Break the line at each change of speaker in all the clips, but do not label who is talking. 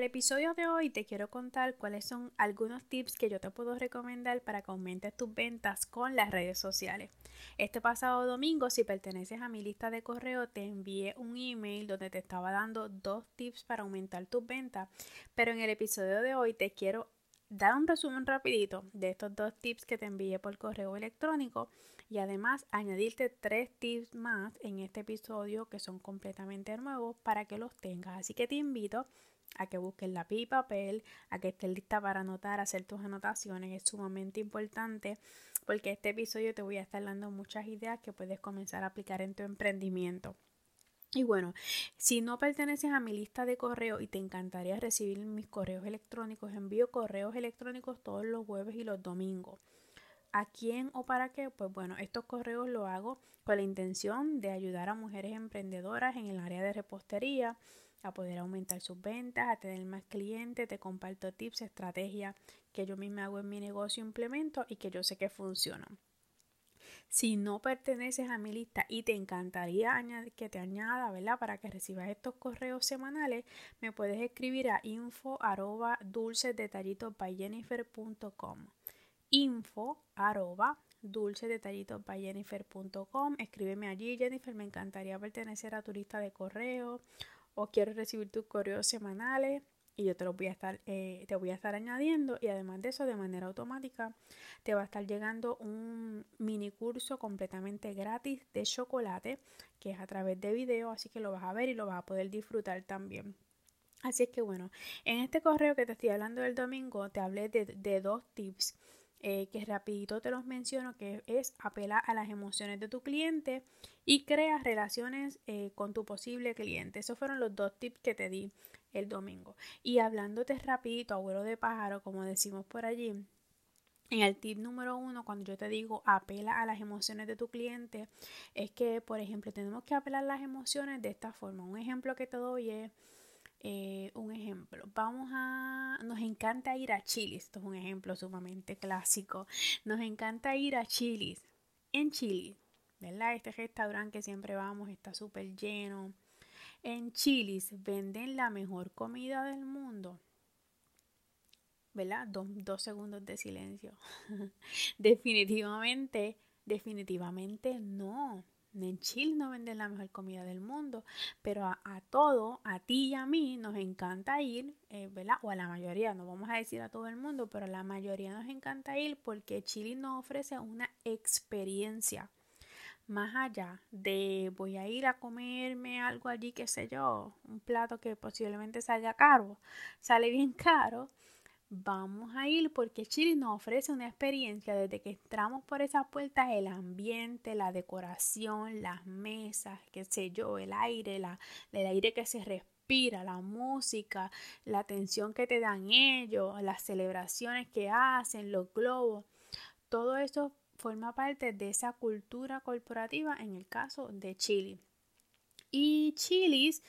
El episodio de hoy te quiero contar cuáles son algunos tips que yo te puedo recomendar para que aumentes tus ventas con las redes sociales. Este pasado domingo, si perteneces a mi lista de correo, te envié un email donde te estaba dando dos tips para aumentar tus ventas, pero en el episodio de hoy te quiero dar un resumen rapidito de estos dos tips que te envié por correo electrónico y además añadirte tres tips más en este episodio que son completamente nuevos para que los tengas. Así que te invito a que busques la y papel, a que estés lista para anotar, hacer tus anotaciones. Es sumamente importante porque este episodio te voy a estar dando muchas ideas que puedes comenzar a aplicar en tu emprendimiento. Y bueno, si no perteneces a mi lista de correo y te encantaría recibir mis correos electrónicos, envío correos electrónicos todos los jueves y los domingos. ¿A quién o para qué? Pues bueno, estos correos los hago con la intención de ayudar a mujeres emprendedoras en el área de repostería, a poder aumentar sus ventas, a tener más clientes, te comparto tips, estrategias que yo misma hago en mi negocio, implemento y que yo sé que funcionan. Si no perteneces a mi lista y te encantaría que te añada, ¿verdad? Para que recibas estos correos semanales, me puedes escribir a info arroba Info arroba Escríbeme allí, Jennifer. Me encantaría pertenecer a tu lista de correos o quieres recibir tus correos semanales y yo te los voy a estar eh, te voy a estar añadiendo y además de eso de manera automática te va a estar llegando un mini curso completamente gratis de chocolate que es a través de video así que lo vas a ver y lo vas a poder disfrutar también. Así es que bueno en este correo que te estoy hablando del domingo te hablé de dos tips eh, que rapidito te los menciono, que es apelar a las emociones de tu cliente y creas relaciones eh, con tu posible cliente. Esos fueron los dos tips que te di el domingo. Y hablándote rapidito, abuelo de pájaro, como decimos por allí, en el tip número uno, cuando yo te digo apela a las emociones de tu cliente, es que, por ejemplo, tenemos que apelar las emociones de esta forma. Un ejemplo que te doy es eh, un ejemplo, vamos a, nos encanta ir a Chilis, esto es un ejemplo sumamente clásico, nos encanta ir a Chilis, en Chile, ¿verdad? Este restaurante que siempre vamos está súper lleno. En Chilis venden la mejor comida del mundo. ¿Verdad? dos segundos de silencio. definitivamente, definitivamente no. En Chile no venden la mejor comida del mundo, pero a, todo, a ti y a mí, nos encanta ir, eh, ¿verdad? O a la mayoría, no vamos a decir a todo el mundo, pero a la mayoría nos encanta ir porque Chile nos ofrece una experiencia. Más allá de voy a ir a comerme algo allí, qué sé yo, un plato que posiblemente salga caro, sale bien caro, vamos a ir porque Chile nos ofrece una experiencia desde que entramos por esas puertas, el ambiente, la decoración, las mesas, qué sé yo, el aire, el aire que se respira, la música, la atención que te dan ellos, las celebraciones que hacen, los globos, todo eso forma parte de esa cultura corporativa en el caso de Chile. Y Chilis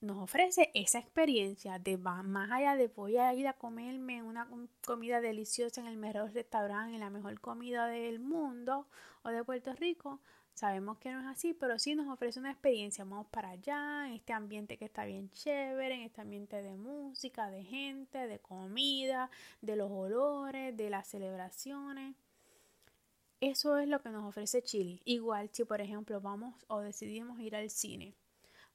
nos ofrece esa experiencia de más allá de voy a ir a comerme una comida deliciosa en el mejor restaurante, en la mejor comida del mundo o de Puerto Rico. Sabemos que no es así, pero sí nos ofrece una experiencia. Vamos para allá, en este ambiente que está bien chévere, en este ambiente de música, de gente, de comida, de los olores, de las celebraciones. Eso es lo que nos ofrece Chile. Igual si por ejemplo vamos o decidimos ir al cine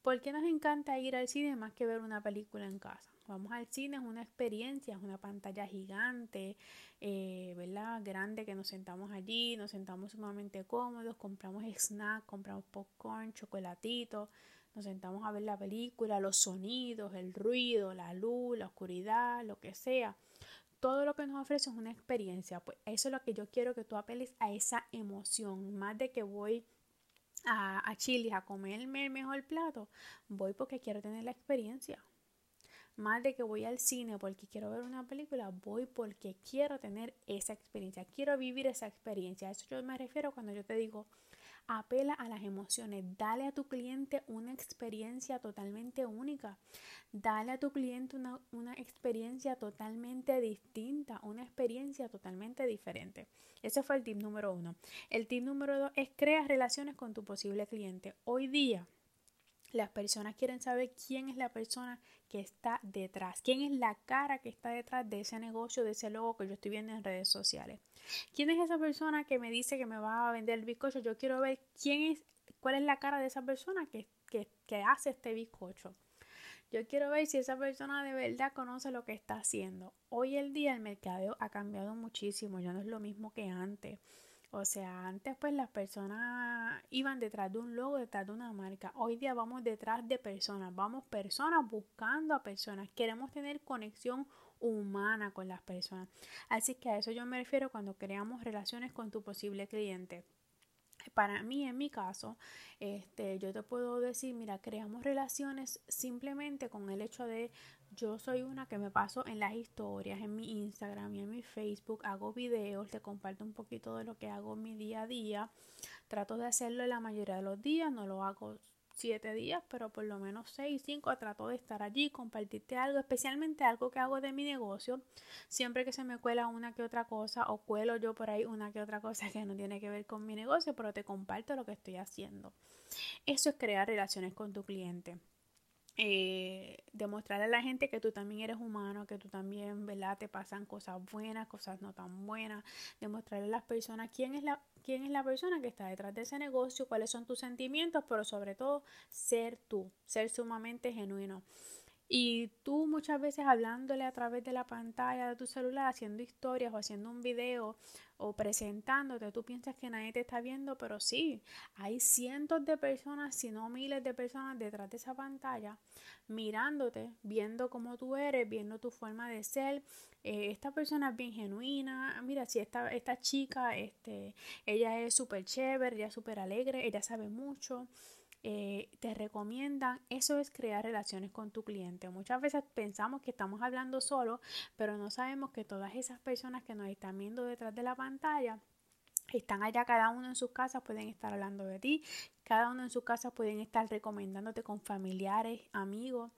¿Por qué nos encanta ir al cine más que ver una película en casa? Vamos al cine, es una experiencia, es una pantalla gigante, eh, ¿verdad? Grande que nos sentamos allí, nos sentamos sumamente cómodos, compramos snack, compramos popcorn, chocolatito, nos sentamos a ver la película, los sonidos, el ruido, la luz, la oscuridad, lo que sea. Todo lo que nos ofrece es una experiencia. Pues eso es lo que yo quiero que tú apeles a esa emoción, más de que voy a, Chile a comerme el mejor plato, voy porque quiero tener la experiencia. más de que voy al cine porque quiero ver una película, voy porque quiero tener esa experiencia, quiero vivir esa experiencia. A eso yo me refiero cuando yo te digo, apela a las emociones, dale a tu cliente una experiencia totalmente única, dale a tu cliente una, una experiencia totalmente distinta, una experiencia totalmente diferente. Ese fue el tip número uno. El tip número dos es crear relaciones con tu posible cliente. Hoy día, las personas quieren saber quién es la persona que está detrás, quién es la cara que está detrás de ese negocio, de ese logo que yo estoy viendo en redes sociales. ¿Quién es esa persona que me dice que me va a vender el bizcocho? Yo quiero ver quién es, cuál es la cara de esa persona que, que, que hace este bizcocho. Yo quiero ver si esa persona de verdad conoce lo que está haciendo. Hoy el día el mercadeo ha cambiado muchísimo, ya no es lo mismo que antes. O sea, antes pues las personas iban detrás de un logo, detrás de una marca. Hoy día vamos detrás de personas, vamos personas buscando a personas. Queremos tener conexión humana con las personas. Así que a eso yo me refiero cuando creamos relaciones con tu posible cliente. Para mí, en mi caso, este, yo te puedo decir, mira, creamos relaciones simplemente con el hecho de yo soy una que me paso en las historias, en mi Instagram y en mi Facebook, hago videos, te comparto un poquito de lo que hago en mi día a día. Trato de hacerlo la mayoría de los días, no lo hago siete días, pero por lo menos seis, cinco, trato de estar allí, compartirte algo, especialmente algo que hago de mi negocio. Siempre que se me cuela una que otra cosa o cuelo yo por ahí una que otra cosa que no tiene que ver con mi negocio, pero te comparto lo que estoy haciendo. Eso es crear relaciones con tu cliente eh, demostrarle a la gente que tú también eres humano, que tú también, ¿verdad? Te pasan cosas buenas, cosas no tan buenas. Demostrarle a las personas quién es la, quién es la persona que está detrás de ese negocio, cuáles son tus sentimientos, pero sobre todo ser tú, ser sumamente genuino. Y tú muchas veces hablándole a través de la pantalla de tu celular, haciendo historias o haciendo un video o presentándote, tú piensas que nadie te está viendo, pero sí, hay cientos de personas, si no miles de personas detrás de esa pantalla, mirándote, viendo cómo tú eres, viendo tu forma de ser. Eh, esta persona es bien genuina, mira, si esta, esta chica, este, ella es súper chévere, ella es súper alegre, ella sabe mucho. Eh, te recomiendan, eso es crear relaciones con tu cliente. Muchas veces pensamos que estamos hablando solo, pero no sabemos que todas esas personas que nos están viendo detrás de la pantalla están allá cada uno en sus casas, pueden estar hablando de ti, cada uno en sus casas pueden estar recomendándote con familiares, amigos,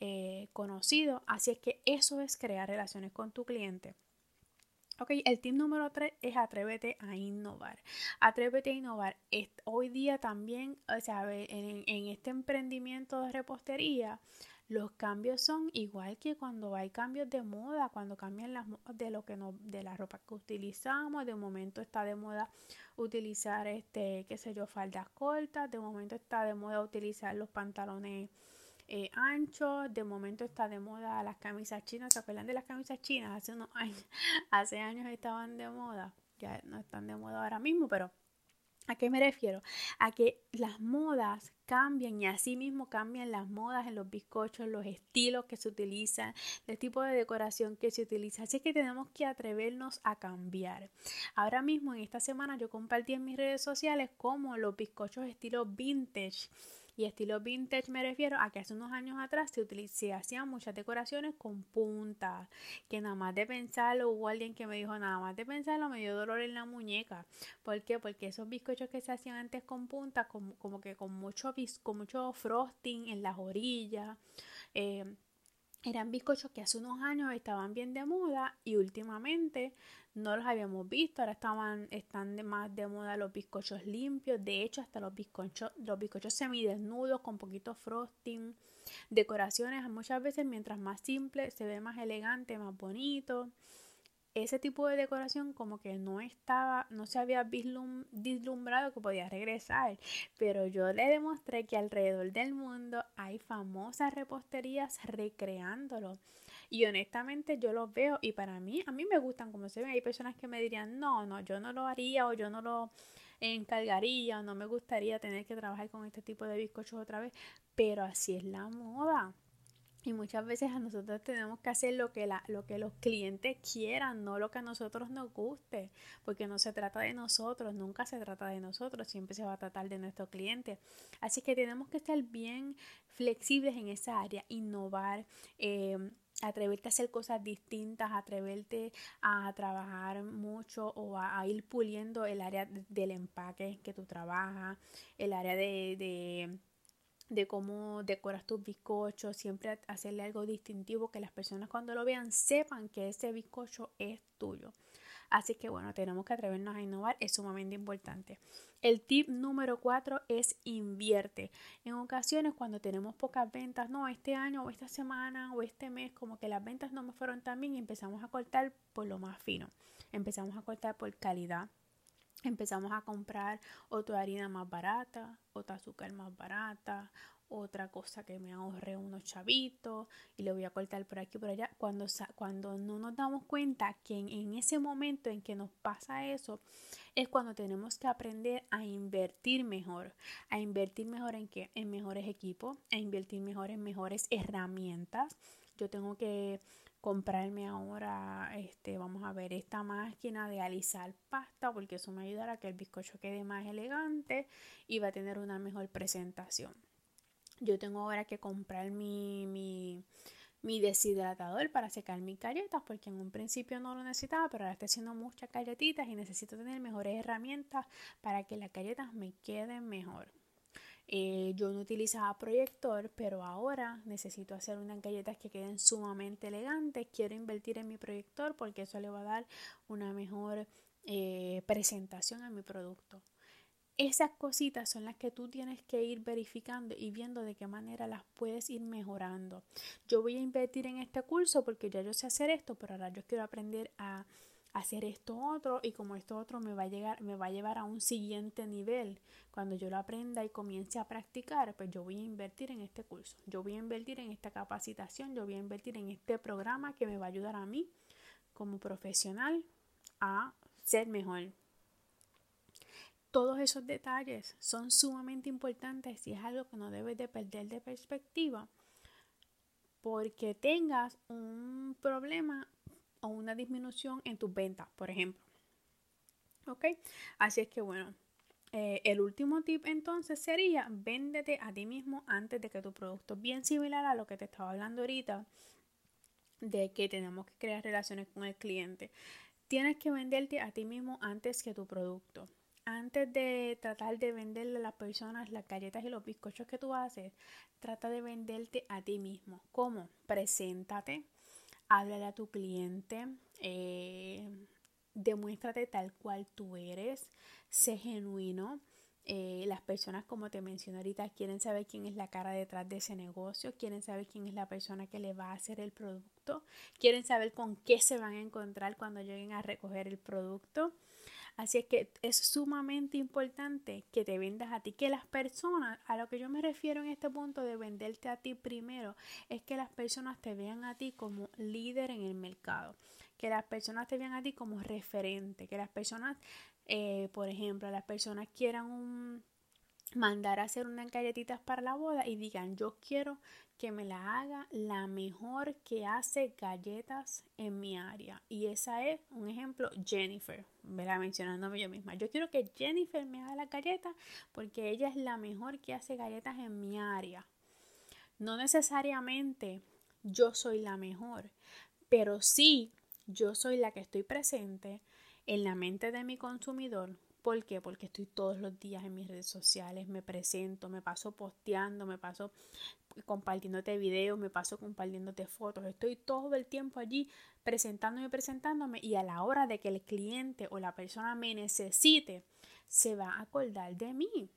eh, conocidos. Así es que eso es crear relaciones con tu cliente. Ok, el tip número 3 es atrévete a innovar. Atrévete a innovar. Hoy día también, o sea, en, este emprendimiento de repostería, los cambios son igual que cuando hay cambios de moda, cuando cambian las de lo que no, de la ropa que utilizamos, de momento está de moda utilizar este, qué sé yo, faldas cortas, de momento está de moda utilizar los pantalones eh. De momento está de moda las camisas chinas. ¿Se acuerdan de las camisas chinas? Hace unos años, hace años estaban de moda. Ya no están de moda ahora mismo, pero ¿A qué me refiero? A que las modas cambian y así mismo cambian las modas en los bizcochos, los estilos que se utilizan, el tipo de decoración que se utiliza. Así que tenemos que atrevernos a cambiar. Ahora mismo en esta semana yo compartí en mis redes sociales como los bizcochos estilo vintage y estilo vintage me refiero a que hace unos años atrás se, hacían muchas decoraciones con puntas, que nada más de pensarlo, hubo alguien que me dijo nada más de pensarlo me dio dolor en la muñeca. ¿Por qué? Porque esos bizcochos que se hacían antes con puntas, como, como que con mucho, con mucho frosting en las orillas, eh, eran bizcochos que hace unos años estaban bien de moda y últimamente no los habíamos visto, ahora estaban, están de más de moda los bizcochos limpios, de hecho hasta los bizcochos, los bizcochos semidesnudos con poquito frosting, decoraciones, muchas veces mientras más simple se ve más elegante, más bonito. Ese tipo de decoración como que no estaba, no se había vislumbrado que podía regresar, pero yo le demostré que alrededor del mundo hay famosas reposterías recreándolo. Y honestamente yo los veo y para mí, a mí me gustan como se ven. Hay personas que me dirían, no, no, yo no lo haría o yo no lo encargaría o no me gustaría tener que trabajar con este tipo de bizcochos otra vez. Pero así es la moda. Y muchas veces a nosotros tenemos que hacer lo que, la, lo que los clientes quieran, no lo que a nosotros nos guste, porque no se trata de nosotros, nunca se trata de nosotros, siempre se va a tratar de nuestro cliente. Así que tenemos que estar bien flexibles en esa área, innovar. Eh, atreverte a hacer cosas distintas, atreverte a trabajar mucho o a, ir puliendo el área del empaque que tú trabajas, el área de de cómo decoras tus bizcochos, siempre hacerle algo distintivo que las personas cuando lo vean sepan que ese bizcocho es tuyo. Así que bueno, tenemos que atrevernos a innovar, es sumamente importante. El tip número cuatro es invierte. En ocasiones cuando tenemos pocas ventas, no, este año o esta semana o este mes, como que las ventas no me fueron tan bien y empezamos a cortar por lo más fino. Empezamos a cortar por calidad, empezamos a comprar otra harina más barata, otra azúcar más barata, otra cosa que me ahorre unos chavitos y le voy a cortar por aquí por allá. Cuando, cuando no nos damos cuenta que en, ese momento en que nos pasa eso, es cuando tenemos que aprender a invertir mejor. ¿A invertir mejor en qué? En mejores equipos, a invertir mejor en mejores herramientas. Yo tengo que comprarme ahora, este, vamos a ver, esta máquina de alisar pasta porque eso me ayudará a que el bizcocho quede más elegante y va a tener una mejor presentación. Yo tengo ahora que comprar mi, mi, mi deshidratador para secar mis galletas porque en un principio no lo necesitaba, pero ahora estoy haciendo muchas galletitas y necesito tener mejores herramientas para que las galletas me queden mejor. Eh, yo no utilizaba proyector, pero ahora necesito hacer unas galletas que queden sumamente elegantes. Quiero invertir en mi proyector porque eso le va a dar una mejor eh, presentación a mi producto. Esas cositas son las que tú tienes que ir verificando y viendo de qué manera las puedes ir mejorando. Yo voy a invertir en este curso porque ya yo sé hacer esto, pero ahora yo quiero aprender a hacer esto otro y como esto otro me va a llegar me va a llevar a un siguiente nivel. Cuando yo lo aprenda y comience a practicar pues yo voy a invertir en este curso. Yo voy a invertir en esta capacitación yo voy a invertir en este programa que me va a ayudar a mí como profesional a ser mejor todos esos detalles son sumamente importantes y es algo que no debes de perder de perspectiva porque tengas un problema o una disminución en tus ventas, por ejemplo. ¿Ok? Así es que bueno, eh, el último tip entonces sería véndete a ti mismo antes de que tu producto, bien similar a lo que te estaba hablando ahorita, de que tenemos que crear relaciones con el cliente. Tienes que venderte a ti mismo antes que tu producto. Antes de tratar de venderle a las personas las galletas y los bizcochos que tú haces, trata de venderte a ti mismo. ¿Cómo? Preséntate háblale a tu cliente, eh, demuéstrate tal cual tú eres, sé genuino. Eh, las personas, como te mencioné ahorita, quieren saber quién es la cara detrás de ese negocio, quieren saber quién es la persona que le va a hacer el producto, quieren saber con qué se van a encontrar cuando lleguen a recoger el producto. Así es que es sumamente importante que te vendas a ti, que las personas, a lo que yo me refiero en este punto de venderte a ti primero, es que las personas te vean a ti como líder en el mercado, que las personas te vean a ti como referente, que las personas, eh, por ejemplo, las personas quieran un mandar a hacer unas galletitas para la boda y digan yo quiero que me la haga la mejor que hace galletas en mi área. Y esa es un ejemplo Jennifer ¿verdad? mencionándome yo misma. Yo quiero que Jennifer me haga la galleta porque ella es la mejor que hace galletas en mi área. No necesariamente yo soy la mejor pero sí yo soy la que estoy presente en la mente de mi consumidor ¿Por qué? Porque estoy todos los días en mis redes sociales, me presento, me paso posteando, me paso compartiéndote videos, me paso compartiéndote fotos, estoy todo el tiempo allí presentándome, presentándome y a la hora de que el cliente o la persona me necesite, se va a acordar de mí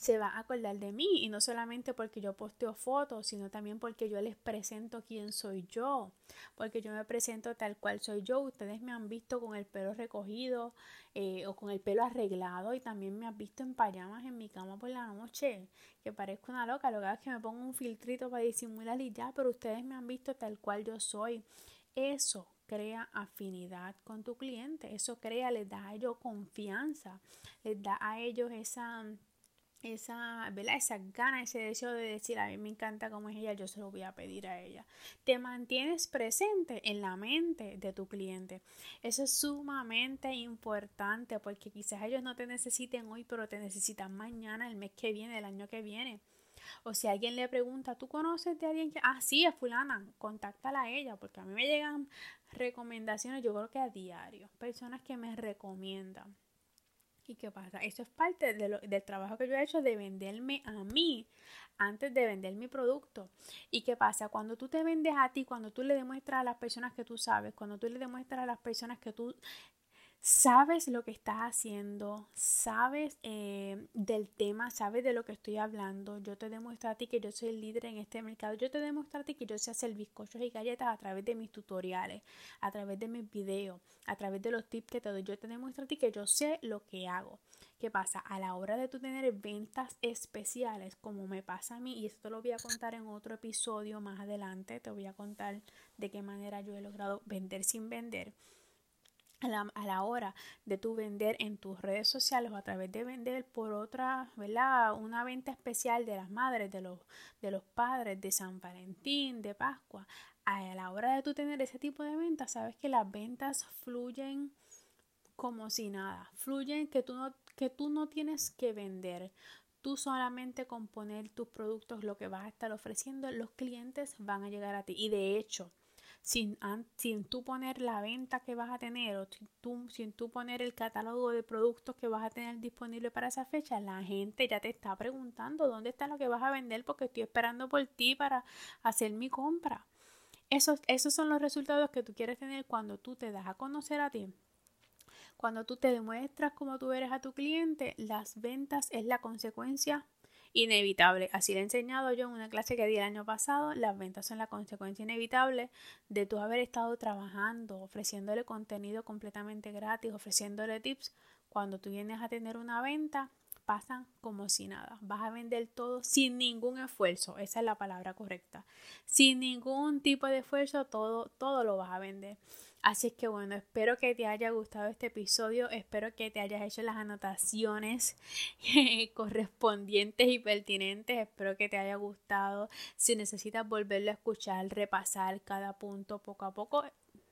se va a acordar de mí y no solamente porque yo posteo fotos, sino también porque yo les presento quién soy yo, porque yo me presento tal cual soy yo. Ustedes me han visto con el pelo recogido eh, o con el pelo arreglado y también me han visto en payamas en mi cama por la noche, que parezco una loca. Lo que es que me pongo un filtrito para disimular y ya, pero ustedes me han visto tal cual yo soy. Eso crea afinidad con tu cliente, eso crea, les da a ellos confianza, les da a ellos esa esa, ¿verdad? esa gana, ese deseo de decir, a mí me encanta cómo es ella, yo se lo voy a pedir a ella. Te mantienes presente en la mente de tu cliente. Eso es sumamente importante porque quizás ellos no te necesiten hoy, pero te necesitan mañana, el mes que viene, el año que viene. O si alguien le pregunta, ¿tú conoces de alguien que... Ah, sí, es fulana, contáctala a ella, porque a mí me llegan recomendaciones, yo creo que a diario, personas que me recomiendan. ¿Y qué pasa? Eso es parte del trabajo que yo he hecho de venderme a mí antes de vender mi producto. ¿Y qué pasa? Cuando tú te vendes a ti, cuando tú le demuestras a las personas que tú sabes, cuando tú le demuestras a las personas que tú sabes lo que estás haciendo, sabes eh, del tema, sabes de lo que estoy hablando. Yo te demuestro a ti que yo soy el líder en este mercado. Yo te demuestro a ti que yo sé hacer bizcochos y galletas a través de mis tutoriales, a través de mis videos, a través de los tips que te doy. Yo te demuestro a ti que yo sé lo que hago. ¿Qué pasa? A la hora de tú tener ventas especiales, como me pasa a mí, y esto lo voy a contar en otro episodio más adelante, te voy a contar de qué manera yo he logrado vender sin vender a la, hora de tu vender en tus redes sociales o a través de vender por otra, ¿verdad? Una venta especial de las madres, de los, de los padres, de San Valentín, de Pascua. A la hora de tú tener ese tipo de ventas, sabes que las ventas fluyen como si nada. Fluyen que tú no, que tú no tienes que vender. Tú solamente con poner tus productos, lo que vas a estar ofreciendo, los clientes van a llegar a ti. Y de hecho, sin, sin tú poner la venta que vas a tener o sin tú, sin tú poner el catálogo de productos que vas a tener disponible para esa fecha, la gente ya te está preguntando dónde está lo que vas a vender porque estoy esperando por ti para hacer mi compra. Esos, esos son los resultados que tú quieres tener cuando tú te das a conocer a ti. Cuando tú te demuestras cómo tú eres a tu cliente, las ventas es la consecuencia inevitable. Así le he enseñado yo en una clase que di el año pasado. Las ventas son la consecuencia inevitable de tu haber estado trabajando, ofreciéndole contenido completamente gratis, ofreciéndole tips. Cuando tú vienes a tener una venta, pasan como si nada. Vas a vender todo sin ningún esfuerzo. Esa es la palabra correcta. Sin ningún tipo de esfuerzo, todo, todo lo vas a vender. Así es que bueno, espero que te haya gustado este episodio, espero que te hayas hecho las anotaciones correspondientes y pertinentes, espero que te haya gustado. Si necesitas volverlo a escuchar, repasar cada punto poco a poco,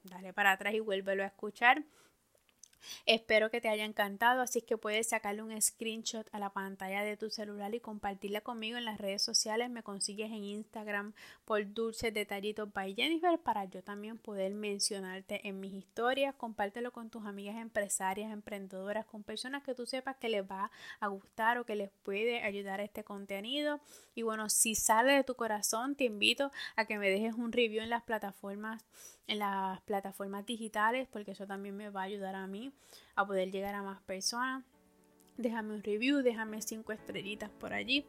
dale para atrás y vuélvelo a escuchar. Espero que te haya encantado, así que puedes sacarle un screenshot a la pantalla de tu celular y compartirla conmigo en las redes sociales. Me consigues en Instagram por Dulces Detallitos by Jennifer para yo también poder mencionarte en mis historias. Compártelo con tus amigas empresarias, emprendedoras, con personas que tú sepas que les va a gustar o que les puede ayudar este contenido. Y bueno, si sale de tu corazón, te invito a que me dejes un review en las plataformas en las plataformas digitales porque eso también me va a ayudar a mí a poder llegar a más personas. Déjame un review, déjame cinco estrellitas por allí.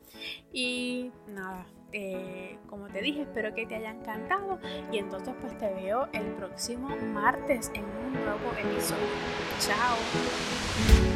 Y nada, eh, como te dije, espero que te haya encantado. Y entonces pues te veo el próximo martes en un nuevo episodio. Chao.